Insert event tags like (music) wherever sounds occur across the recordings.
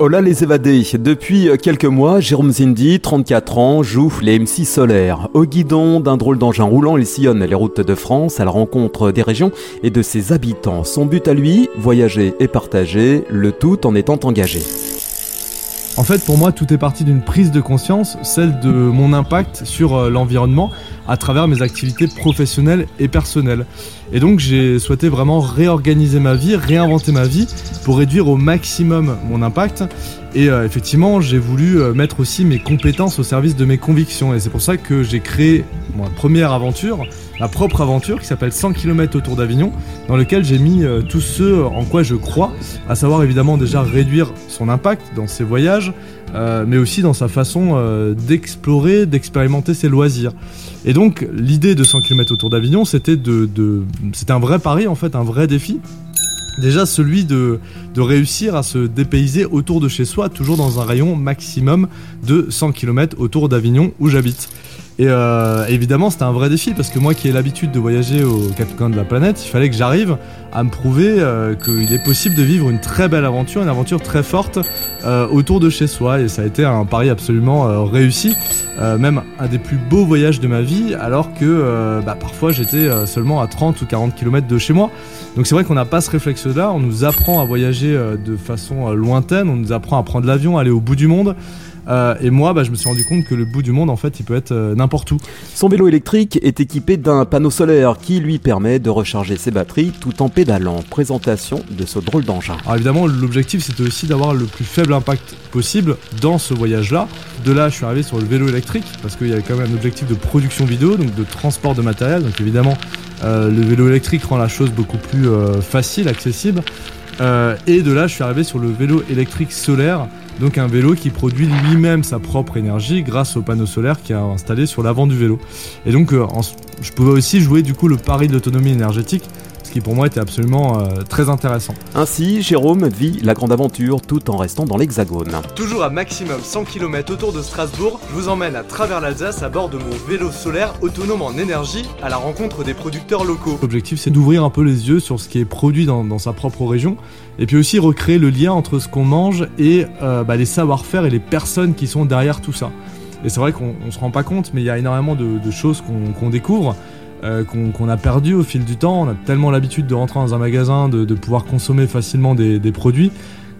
Hola les évadés. Depuis quelques mois, Jérôme Zindi, 34 ans, joue les MC solaires. Au guidon d'un drôle d'engin roulant, il sillonne les routes de France à la rencontre des régions et de ses habitants. Son but à lui, voyager et partager, le tout en étant engagé. En fait, pour moi, tout est parti d'une prise de conscience, celle de mon impact sur euh, l'environnement à travers mes activités professionnelles et personnelles. Et donc, j'ai souhaité vraiment réorganiser ma vie, réinventer ma vie pour réduire au maximum mon impact. Et euh, effectivement, j'ai voulu euh, mettre aussi mes compétences au service de mes convictions. Et c'est pour ça que j'ai créé ma première aventure, ma propre aventure qui s'appelle 100 km autour d'Avignon, dans lequel j'ai mis euh, tout ce en quoi je crois, à savoir évidemment déjà réduire son impact dans ses voyages, euh, mais aussi dans sa façon d'explorer, d'expérimenter ses loisirs. Et donc l'idée de 100 km autour d'Avignon, c'était de c'était un vrai pari en fait, un vrai défi. Déjà celui de, de réussir à se dépayser autour de chez soi, toujours dans un rayon maximum de 100 km autour d'Avignon où j'habite. Et euh, évidemment, c'était un vrai défi parce que moi qui ai l'habitude de voyager aux quatre coins de la planète, il fallait que j'arrive à me prouver euh, qu'il est possible de vivre une très belle aventure, une aventure très forte euh, autour de chez soi. Et ça a été un pari absolument réussi, même un des plus beaux voyages de ma vie, alors que bah, parfois j'étais seulement à 30 ou 40 km de chez moi. Donc c'est vrai qu'on n'a pas ce réflexe-là, on nous apprend à voyager de façon lointaine, on nous apprend à prendre l'avion, aller au bout du monde. Euh, et moi, bah, je me suis rendu compte que le bout du monde, en fait, il peut être euh, n'importe où. Son vélo électrique est équipé d'un panneau solaire qui lui permet de recharger ses batteries tout en pédalant. Présentation de ce drôle d'engin. Alors évidemment, l'objectif, c'était aussi d'avoir le plus faible impact possible dans ce voyage-là. De là, je suis arrivé sur le vélo électrique parce qu'il y avait quand même un objectif de production vidéo, donc de transport de matériel. Donc évidemment, euh, le vélo électrique rend la chose beaucoup plus facile, accessible. Et de là, je suis arrivé sur le vélo électrique solaire, donc un vélo qui produit lui-même sa propre énergie grâce au panneau solaire qui est installé sur l'avant du vélo. Et donc, euh, je pouvais aussi jouer du coup le pari de l'autonomie énergétique, qui pour moi était absolument euh, très intéressant. Ainsi, Jérôme vit la grande aventure tout en restant dans l'hexagone. Toujours à maximum 100 km autour de Strasbourg, je vous emmène à travers l'Alsace à bord de mon vélo solaire autonome en énergie à la rencontre des producteurs locaux. L'objectif c'est d'ouvrir un peu les yeux sur ce qui est produit dans, dans sa propre région et puis aussi recréer le lien entre ce qu'on mange et euh, bah, les savoir-faire et les personnes qui sont derrière tout ça. Et c'est vrai qu'on on se rend pas compte, mais il y a énormément de, de choses qu'on qu'on découvre. Euh, qu'on a perdu au fil du temps. On a tellement l'habitude de rentrer dans un magasin, de, pouvoir consommer facilement des, produits,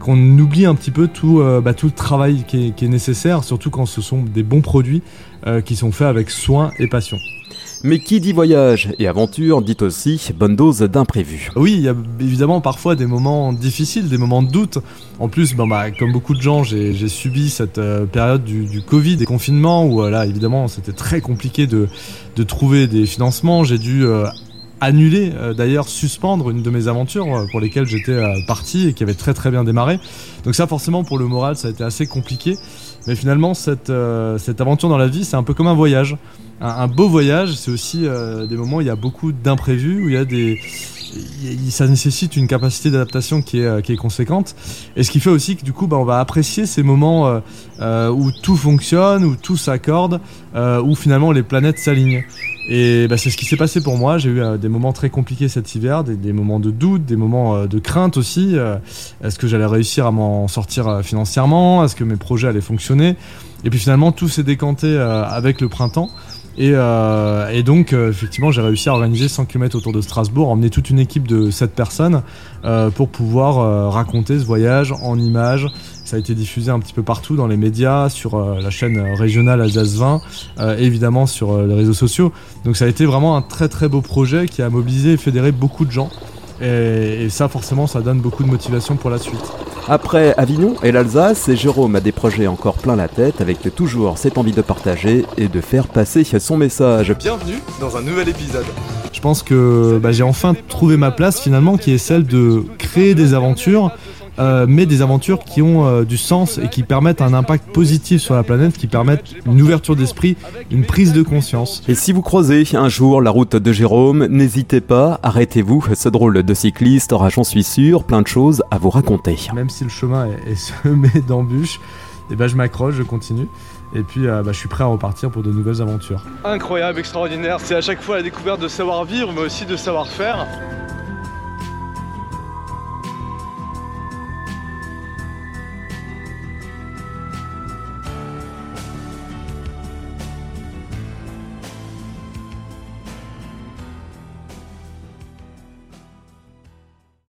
qu'on oublie un petit peu tout, euh, bah, tout le travail qui est, qui est nécessaire, surtout quand ce sont des bons produits euh, qui sont faits avec soin et passion. Mais qui dit voyage et aventure dit aussi bonne dose d'imprévu. Oui, il y a évidemment parfois des moments difficiles, des moments de doute. En plus, bah, comme beaucoup de gens, j'ai subi cette euh, période du, Covid, des confinements, où euh, là, évidemment, c'était très compliqué de, trouver des financements. J'ai dû euh, annuler, d'ailleurs suspendre une de mes aventures pour lesquelles j'étais parti et qui avait très très bien démarré. Donc ça, forcément, pour le moral, ça a été assez compliqué. Mais finalement, cette, euh, cette aventure dans la vie, c'est un peu comme un voyage. Un, beau voyage, c'est aussi euh, des moments où il y a beaucoup d'imprévus, où il y a des... Ça nécessite une capacité d'adaptation qui est, euh, qui est conséquente. Et ce qui fait aussi que du coup, bah, on va apprécier ces moments euh, euh, où tout fonctionne, où tout s'accorde, où finalement les planètes s'alignent. Et bah, c'est ce qui s'est passé pour moi. J'ai eu des moments très compliqués cet hiver, des, des moments de doute, des moments de crainte aussi. Est-ce que j'allais réussir à m'en sortir financièrement? Est-ce que mes projets allaient fonctionner? Et puis finalement, tout s'est décanté avec le printemps. Et, euh, et donc, euh, effectivement, j'ai réussi à organiser 100 km autour de Strasbourg, emmener toute une équipe de 7 personnes euh, pour pouvoir euh, raconter ce voyage en images. Ça a été diffusé un petit peu partout dans les médias, sur euh, la chaîne régionale Alsace 20, euh, évidemment sur les réseaux sociaux. Donc ça a été vraiment un très très beau projet qui a mobilisé et fédéré beaucoup de gens. Et, et ça, forcément, ça donne beaucoup de motivation pour la suite. Après Avignon et l'Alsace, Jérôme a des projets encore plein la tête avec toujours cette envie de partager et de faire passer son message. Bienvenue dans un nouvel épisode. Je pense que bah, j'ai enfin trouvé ma place finalement qui est celle de créer des aventures, euh, mais des aventures qui ont euh, du sens et qui permettent un impact positif sur la planète, qui permettent une ouverture d'esprit, une prise de conscience. Et si vous croisez un jour la route de Jérôme, n'hésitez pas, arrêtez-vous, ce drôle de cycliste aura, j'en suis sûr, plein de choses à vous raconter. Même si le chemin est, est (laughs) semé d'embûches, et ben je m'accroche, je continue. Et puis euh, bah, je suis prêt à repartir pour de nouvelles aventures. incroyable, extraordinaire. C'est à chaque fois la découverte de savoir-vivre, mais aussi de savoir-faire.